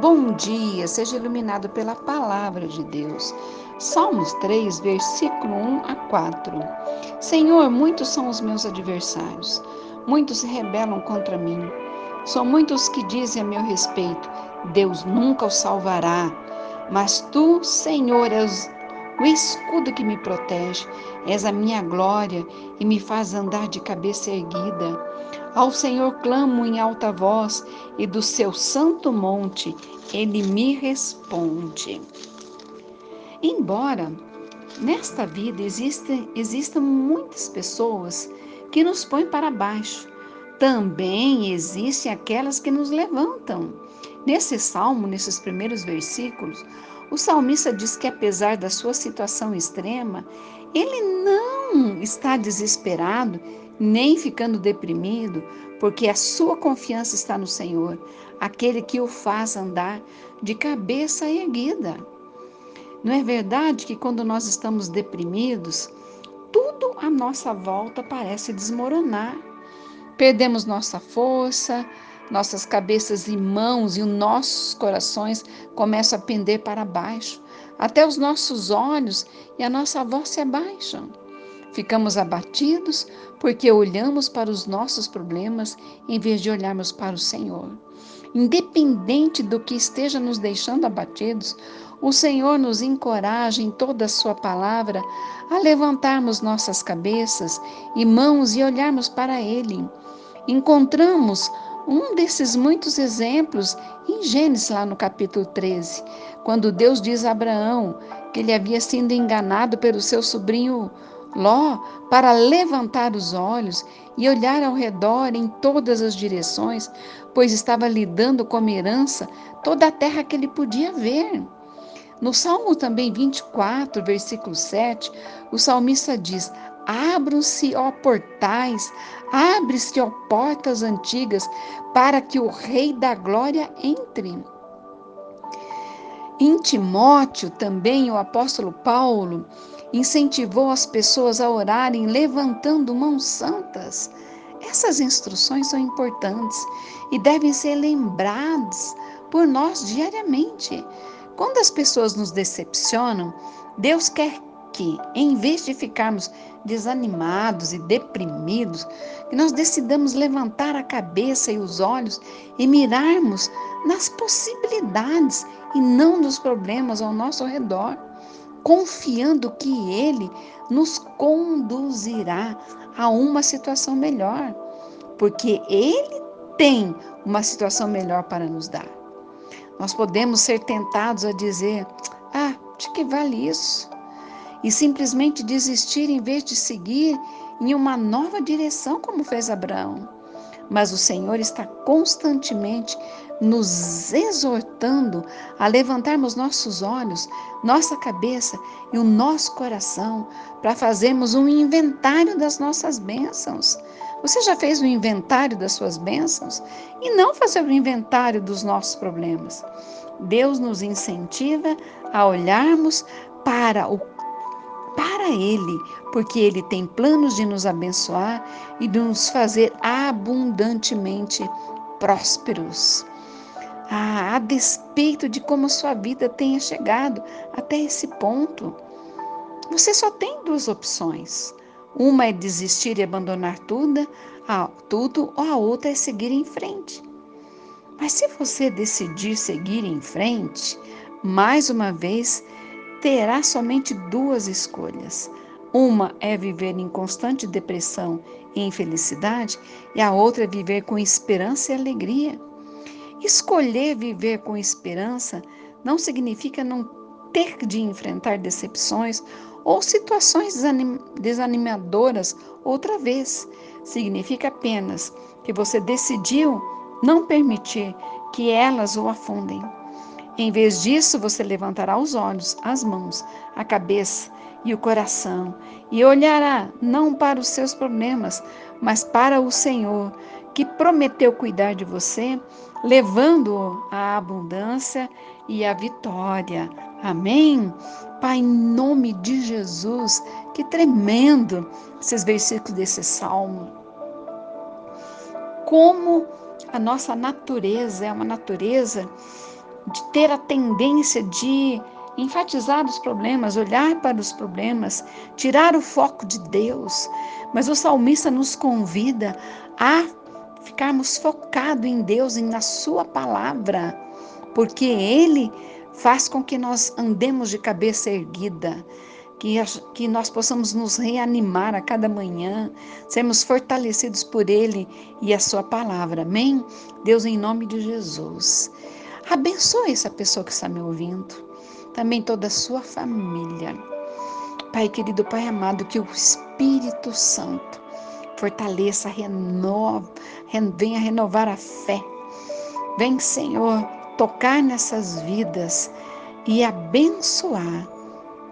Bom dia, seja iluminado pela palavra de Deus. Salmos 3, versículo 1 a 4. Senhor, muitos são os meus adversários, muitos se rebelam contra mim. São muitos que dizem a meu respeito: Deus nunca o salvará. Mas tu, Senhor, és o escudo que me protege, és a minha glória e me faz andar de cabeça erguida. Ao Senhor clamo em alta voz e do seu santo monte ele me responde. Embora nesta vida existam muitas pessoas que nos põem para baixo, também existem aquelas que nos levantam. Nesse salmo, nesses primeiros versículos, o salmista diz que apesar da sua situação extrema, ele não está desesperado nem ficando deprimido, porque a sua confiança está no Senhor, aquele que o faz andar de cabeça erguida. Não é verdade que quando nós estamos deprimidos, tudo à nossa volta parece desmoronar? Perdemos nossa força, nossas cabeças e mãos e os nossos corações começam a pender para baixo. Até os nossos olhos e a nossa voz se abaixam. Ficamos abatidos porque olhamos para os nossos problemas em vez de olharmos para o Senhor. Independente do que esteja nos deixando abatidos, o Senhor nos encoraja em toda a Sua palavra a levantarmos nossas cabeças e mãos e olharmos para Ele. Encontramos um desses muitos exemplos em Gênesis, lá no capítulo 13, quando Deus diz a Abraão que ele havia sido enganado pelo seu sobrinho Ló, para levantar os olhos e olhar ao redor em todas as direções, pois estava lidando como herança toda a terra que ele podia ver. No Salmo também 24, versículo 7, o salmista diz: Abram-se, ó portais, abre-se, ó portas antigas, para que o Rei da Glória entre. Em Timóteo, também, o apóstolo Paulo incentivou as pessoas a orarem levantando mãos santas. Essas instruções são importantes e devem ser lembradas por nós diariamente. Quando as pessoas nos decepcionam, Deus quer que, em vez de ficarmos desanimados e deprimidos, que nós decidamos levantar a cabeça e os olhos e mirarmos nas possibilidades e não nos problemas ao nosso redor confiando que Ele nos conduzirá a uma situação melhor, porque Ele tem uma situação melhor para nos dar. Nós podemos ser tentados a dizer: Ah, de que vale isso? E simplesmente desistir em vez de seguir em uma nova direção, como fez Abraão. Mas o Senhor está constantemente nos exortando a levantarmos nossos olhos, nossa cabeça e o nosso coração para fazermos um inventário das nossas bênçãos. Você já fez o um inventário das suas bênçãos? E não fazer o inventário dos nossos problemas. Deus nos incentiva a olharmos para o Ele, porque Ele tem planos de nos abençoar e de nos fazer abundantemente prósperos. Ah, a despeito de como sua vida tenha chegado até esse ponto, você só tem duas opções. Uma é desistir e abandonar tudo, tudo ou a outra é seguir em frente. Mas se você decidir seguir em frente, mais uma vez terá somente duas escolhas. Uma é viver em constante depressão e infelicidade, e a outra é viver com esperança e alegria. Escolher viver com esperança não significa não ter de enfrentar decepções ou situações desanim desanimadoras outra vez. Significa apenas que você decidiu não permitir que elas o afundem. Em vez disso, você levantará os olhos, as mãos, a cabeça e o coração e olhará não para os seus problemas, mas para o Senhor, que prometeu cuidar de você, levando a abundância e a vitória. Amém? Pai, em nome de Jesus, que tremendo esses versículos desse salmo. Como a nossa natureza é uma natureza de ter a tendência de enfatizar os problemas, olhar para os problemas, tirar o foco de Deus. Mas o salmista nos convida a ficarmos focados em Deus e na Sua palavra, porque Ele faz com que nós andemos de cabeça erguida, que, que nós possamos nos reanimar a cada manhã, sermos fortalecidos por Ele e a Sua palavra. Amém? Deus, em nome de Jesus. Abençoe essa pessoa que está me ouvindo, também toda a sua família. Pai querido, Pai amado, que o Espírito Santo fortaleça, renova, venha renovar a fé. Vem, Senhor, tocar nessas vidas e abençoar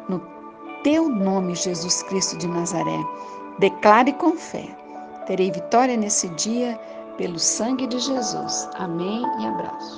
no teu nome, Jesus Cristo de Nazaré. Declare com fé. Terei vitória nesse dia pelo sangue de Jesus. Amém e abraço.